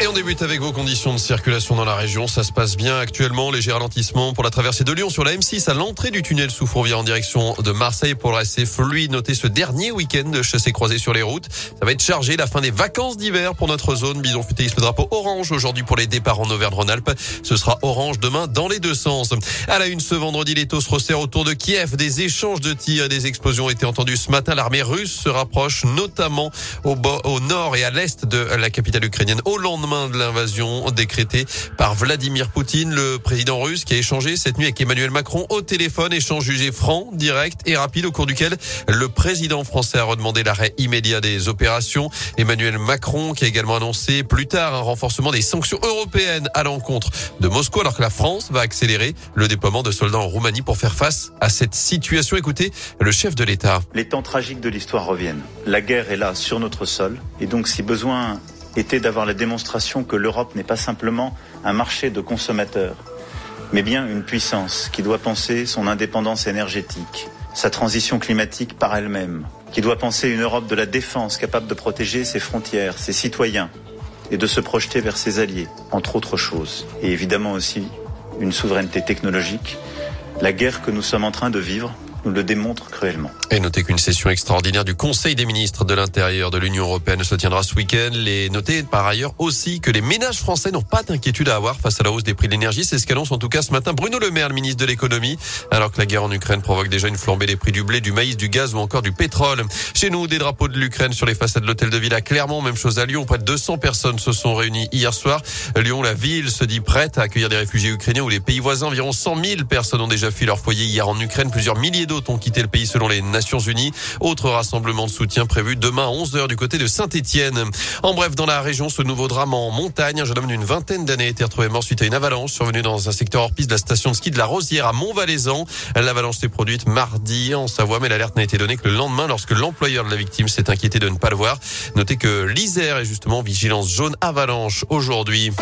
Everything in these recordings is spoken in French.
Et on débute avec vos conditions de circulation dans la région. Ça se passe bien actuellement. Léger ralentissement pour la traversée de Lyon sur la M6 à l'entrée du tunnel sous Fourvière en direction de Marseille pour rester fluide. Notez ce dernier week-end de chassé croisé sur les routes. Ça va être chargé la fin des vacances d'hiver pour notre zone. Bison futéiste le drapeau orange aujourd'hui pour les départs en Auvergne-Rhône-Alpes. Ce sera orange demain dans les deux sens. À la une ce vendredi, les taux se resserrent autour de Kiev. Des échanges de tirs et des explosions ont été entendus ce matin. L'armée russe se rapproche notamment au, au nord et à l'est de la capitale ukrainienne au lendemain de l'invasion décrétée par Vladimir Poutine, le président russe qui a échangé cette nuit avec Emmanuel Macron au téléphone, échange jugé franc, direct et rapide au cours duquel le président français a redemandé l'arrêt immédiat des opérations. Emmanuel Macron qui a également annoncé plus tard un renforcement des sanctions européennes à l'encontre de Moscou alors que la France va accélérer le déploiement de soldats en Roumanie pour faire face à cette situation. Écoutez le chef de l'État. Les temps tragiques de l'histoire reviennent. La guerre est là sur notre sol et donc si besoin était d'avoir la démonstration que l'Europe n'est pas simplement un marché de consommateurs, mais bien une puissance qui doit penser son indépendance énergétique, sa transition climatique par elle-même, qui doit penser une Europe de la défense capable de protéger ses frontières, ses citoyens, et de se projeter vers ses alliés, entre autres choses, et évidemment aussi une souveraineté technologique. La guerre que nous sommes en train de vivre nous le démontre cruellement. Et notez qu'une session extraordinaire du Conseil des ministres de l'Intérieur de l'Union européenne se tiendra ce week-end. Les notez par ailleurs aussi que les ménages français n'ont pas d'inquiétude à avoir face à la hausse des prix de l'énergie. C'est ce qu'annonce en tout cas ce matin Bruno Le Maire, le ministre de l'économie, alors que la guerre en Ukraine provoque déjà une flambée des prix du blé, du maïs, du gaz ou encore du pétrole. Chez nous, des drapeaux de l'Ukraine sur les façades de l'hôtel de ville à Clermont, même chose à Lyon. Près de 200 personnes se sont réunies hier soir. Lyon, la ville, se dit prête à accueillir des réfugiés ukrainiens ou les pays voisins. Environ 100 000 personnes ont déjà fui leur foyer hier en Ukraine. Plusieurs milliers d'autres ont quitté le pays selon les Nations Unies. Autre rassemblement de soutien prévu demain à 11h du côté de Saint-Etienne. En bref, dans la région, ce nouveau drame en montagne. Un jeune homme d'une vingtaine d'années a été retrouvé mort suite à une avalanche survenue dans un secteur hors piste de la station de ski de la Rosière à Montvalaisan. L'avalanche s'est produite mardi en Savoie, mais l'alerte n'a été donnée que le lendemain lorsque l'employeur de la victime s'est inquiété de ne pas le voir. Notez que l'Isère est justement vigilance jaune avalanche aujourd'hui.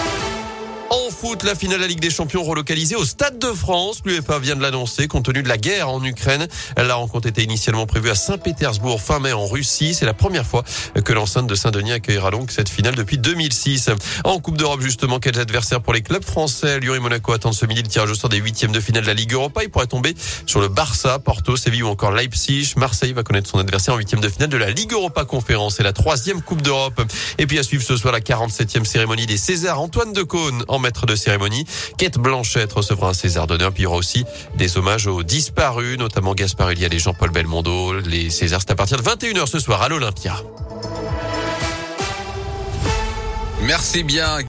La finale de la Ligue des Champions relocalisée au Stade de France. L'UEFA vient de l'annoncer compte tenu de la guerre en Ukraine. La rencontre était initialement prévue à Saint-Pétersbourg fin mai en Russie. C'est la première fois que l'enceinte de Saint-Denis accueillera donc cette finale depuis 2006. En Coupe d'Europe, justement, quels adversaires pour les clubs français? Lyon et Monaco attendent ce midi le tirage au sort des huitièmes de finale de la Ligue Europa. Il pourrait tomber sur le Barça, Porto, Séville ou encore Leipzig. Marseille va connaître son adversaire en huitième de finale de la Ligue Europa Conférence et la troisième Coupe d'Europe. Et puis à suivre ce soir la 47e cérémonie des Césars. Antoine Decaune en de cérémonie. Kate Blanchette recevra un César d'honneur. Puis il y aura aussi des hommages aux disparus, notamment Gaspard Elia et Jean-Paul Belmondo. Les Césars, c'est à partir de 21h ce soir à l'Olympia. Merci bien.